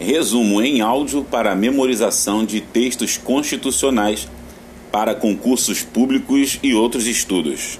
Resumo em áudio para memorização de textos constitucionais para concursos públicos e outros estudos.